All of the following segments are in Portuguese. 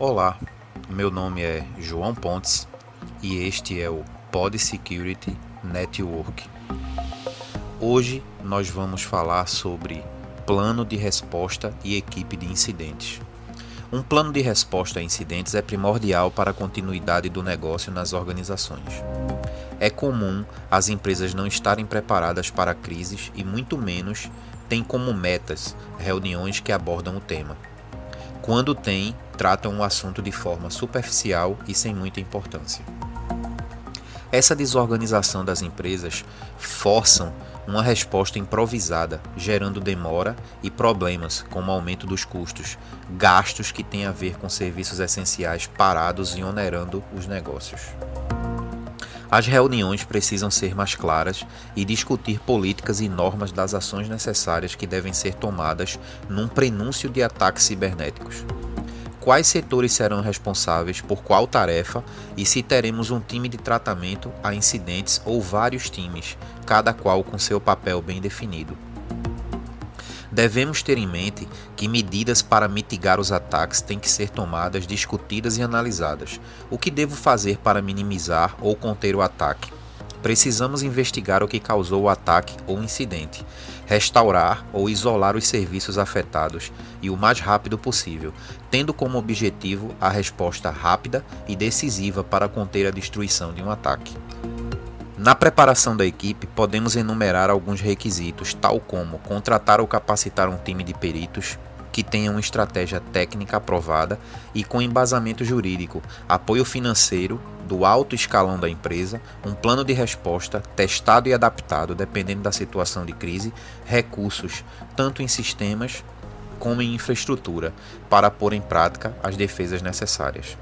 Olá, meu nome é João Pontes e este é o Pod Security Network. Hoje nós vamos falar sobre plano de resposta e equipe de incidentes. Um plano de resposta a incidentes é primordial para a continuidade do negócio nas organizações. É comum as empresas não estarem preparadas para crises e, muito menos, têm como metas reuniões que abordam o tema. Quando tem, tratam o assunto de forma superficial e sem muita importância. Essa desorganização das empresas forçam uma resposta improvisada, gerando demora e problemas, como aumento dos custos, gastos que têm a ver com serviços essenciais parados e onerando os negócios. As reuniões precisam ser mais claras e discutir políticas e normas das ações necessárias que devem ser tomadas num prenúncio de ataques cibernéticos quais setores serão responsáveis por qual tarefa e se teremos um time de tratamento a incidentes ou vários times, cada qual com seu papel bem definido. Devemos ter em mente que medidas para mitigar os ataques têm que ser tomadas, discutidas e analisadas. O que devo fazer para minimizar ou conter o ataque? Precisamos investigar o que causou o ataque ou incidente, restaurar ou isolar os serviços afetados e o mais rápido possível, tendo como objetivo a resposta rápida e decisiva para conter a destruição de um ataque. Na preparação da equipe, podemos enumerar alguns requisitos, tal como contratar ou capacitar um time de peritos, que tenha uma estratégia técnica aprovada e com embasamento jurídico, apoio financeiro do alto escalão da empresa, um plano de resposta testado e adaptado dependendo da situação de crise, recursos tanto em sistemas como em infraestrutura para pôr em prática as defesas necessárias.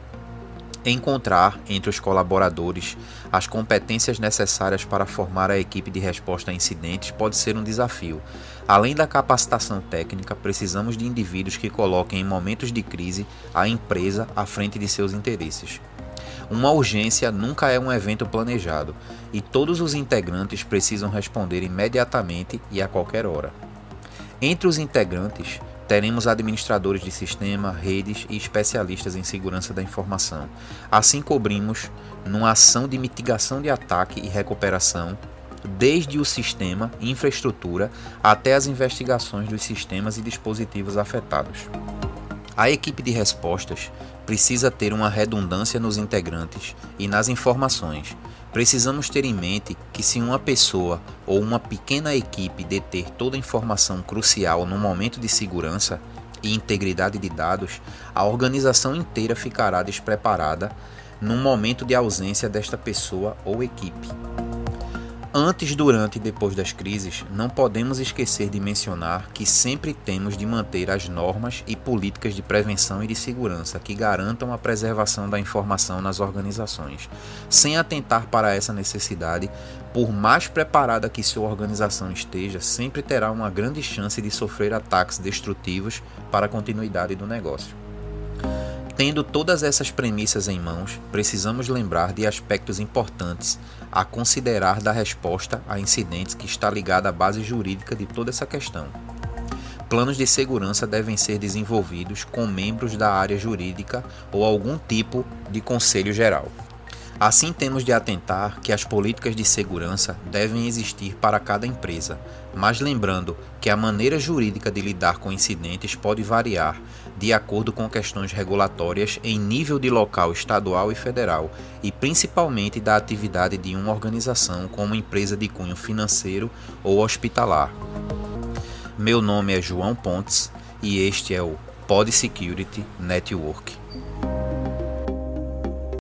Encontrar entre os colaboradores as competências necessárias para formar a equipe de resposta a incidentes pode ser um desafio. Além da capacitação técnica, precisamos de indivíduos que coloquem em momentos de crise a empresa à frente de seus interesses. Uma urgência nunca é um evento planejado e todos os integrantes precisam responder imediatamente e a qualquer hora. Entre os integrantes, Teremos administradores de sistema, redes e especialistas em segurança da informação. Assim cobrimos numa ação de mitigação de ataque e recuperação, desde o sistema, infraestrutura, até as investigações dos sistemas e dispositivos afetados. A equipe de respostas precisa ter uma redundância nos integrantes e nas informações, Precisamos ter em mente que se uma pessoa ou uma pequena equipe deter toda a informação crucial no momento de segurança e integridade de dados, a organização inteira ficará despreparada no momento de ausência desta pessoa ou equipe. Antes, durante e depois das crises, não podemos esquecer de mencionar que sempre temos de manter as normas e políticas de prevenção e de segurança que garantam a preservação da informação nas organizações. Sem atentar para essa necessidade, por mais preparada que sua organização esteja, sempre terá uma grande chance de sofrer ataques destrutivos para a continuidade do negócio. Tendo todas essas premissas em mãos, precisamos lembrar de aspectos importantes a considerar da resposta a incidentes que está ligada à base jurídica de toda essa questão. Planos de segurança devem ser desenvolvidos com membros da área jurídica ou algum tipo de conselho geral. Assim, temos de atentar que as políticas de segurança devem existir para cada empresa, mas lembrando que a maneira jurídica de lidar com incidentes pode variar de acordo com questões regulatórias em nível de local estadual e federal, e principalmente da atividade de uma organização como empresa de cunho financeiro ou hospitalar. Meu nome é João Pontes e este é o Pod Security Network.